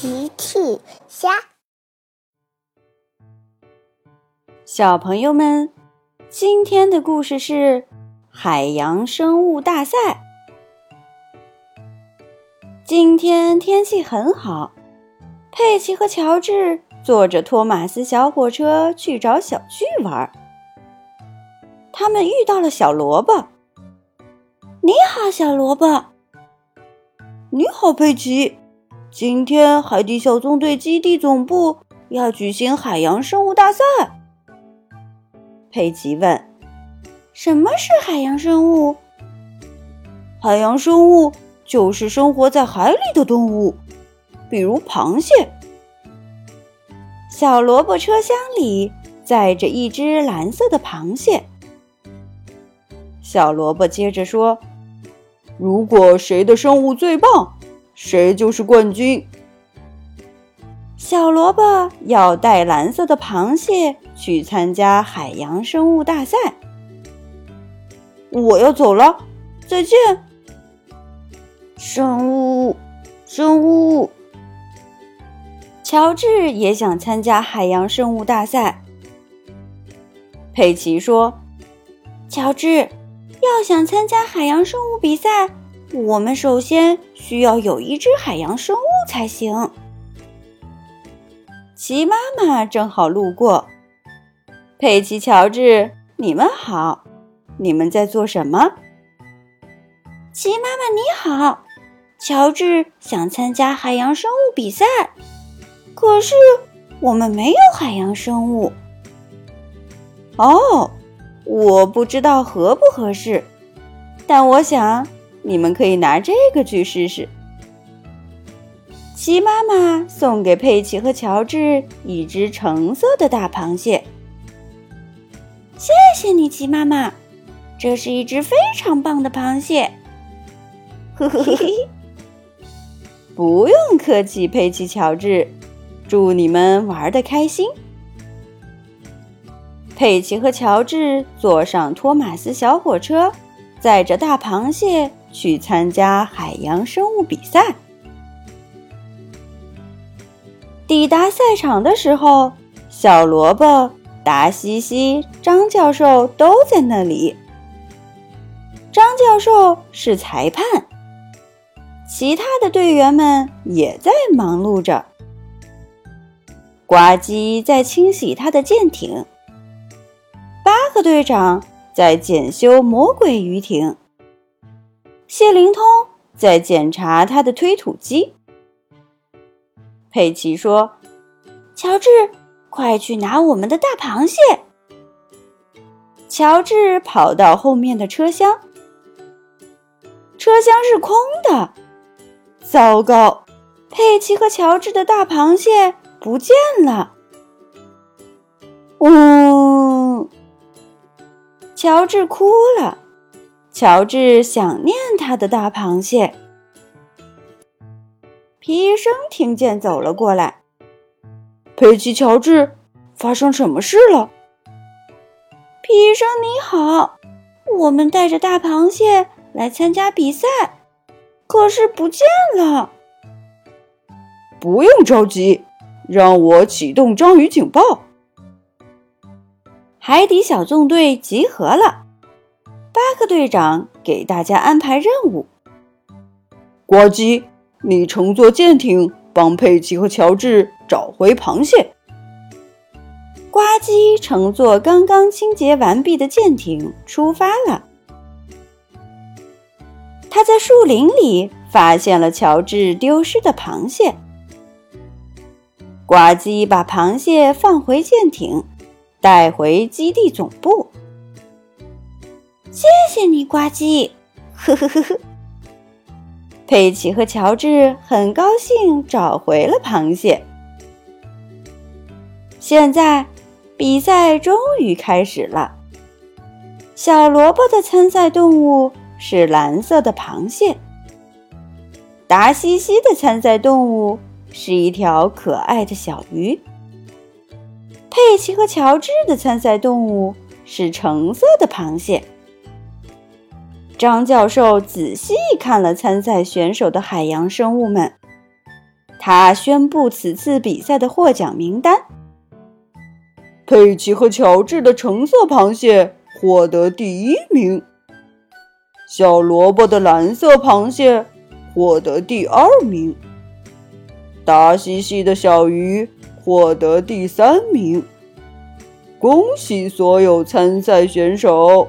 奇趣虾，小朋友们，今天的故事是海洋生物大赛。今天天气很好，佩奇和乔治坐着托马斯小火车去找小巨玩。他们遇到了小萝卜。你好，小萝卜。你好，佩奇。今天海底小纵队基地总部要举行海洋生物大赛。佩奇问：“什么是海洋生物？”“海洋生物就是生活在海里的动物，比如螃蟹。”小萝卜车厢里载着一只蓝色的螃蟹。小萝卜接着说：“如果谁的生物最棒。”谁就是冠军。小萝卜要带蓝色的螃蟹去参加海洋生物大赛。我要走了，再见。生物，生物。乔治也想参加海洋生物大赛。佩奇说：“乔治，要想参加海洋生物比赛。”我们首先需要有一只海洋生物才行。齐妈妈正好路过，佩奇、乔治，你们好，你们在做什么？齐妈妈你好，乔治想参加海洋生物比赛，可是我们没有海洋生物。哦，我不知道合不合适，但我想。你们可以拿这个去试试。鸡妈妈送给佩奇和乔治一只橙色的大螃蟹。谢谢你，鸡妈妈，这是一只非常棒的螃蟹。呵呵呵，不用客气，佩奇、乔治，祝你们玩的开心。佩奇和乔治坐上托马斯小火车，载着大螃蟹。去参加海洋生物比赛。抵达赛场的时候，小萝卜、达西西、张教授都在那里。张教授是裁判，其他的队员们也在忙碌着。呱唧在清洗他的舰艇，巴克队长在检修魔鬼鱼艇。谢灵通在检查他的推土机。佩奇说：“乔治，快去拿我们的大螃蟹。”乔治跑到后面的车厢，车厢是空的。糟糕，佩奇和乔治的大螃蟹不见了。呜，乔治哭了。乔治想念他的大螃蟹。皮医生听见，走了过来。佩奇，乔治，发生什么事了？皮医生，你好，我们带着大螃蟹来参加比赛，可是不见了。不用着急，让我启动章鱼警报。海底小纵队集合了。巴克队长给大家安排任务。呱唧，你乘坐舰艇帮佩奇和乔治找回螃蟹。呱唧乘坐刚刚清洁完毕的舰艇出发了。他在树林里发现了乔治丢失的螃蟹。呱唧把螃蟹放回舰艇，带回基地总部。谢谢你，呱唧。呵呵呵呵。佩奇和乔治很高兴找回了螃蟹。现在比赛终于开始了。小萝卜的参赛动物是蓝色的螃蟹。达西西的参赛动物是一条可爱的小鱼。佩奇和乔治的参赛动物是橙色的螃蟹。张教授仔细看了参赛选手的海洋生物们，他宣布此次比赛的获奖名单：佩奇和乔治的橙色螃蟹获得第一名，小萝卜的蓝色螃蟹获得第二名，达西西的小鱼获得第三名。恭喜所有参赛选手！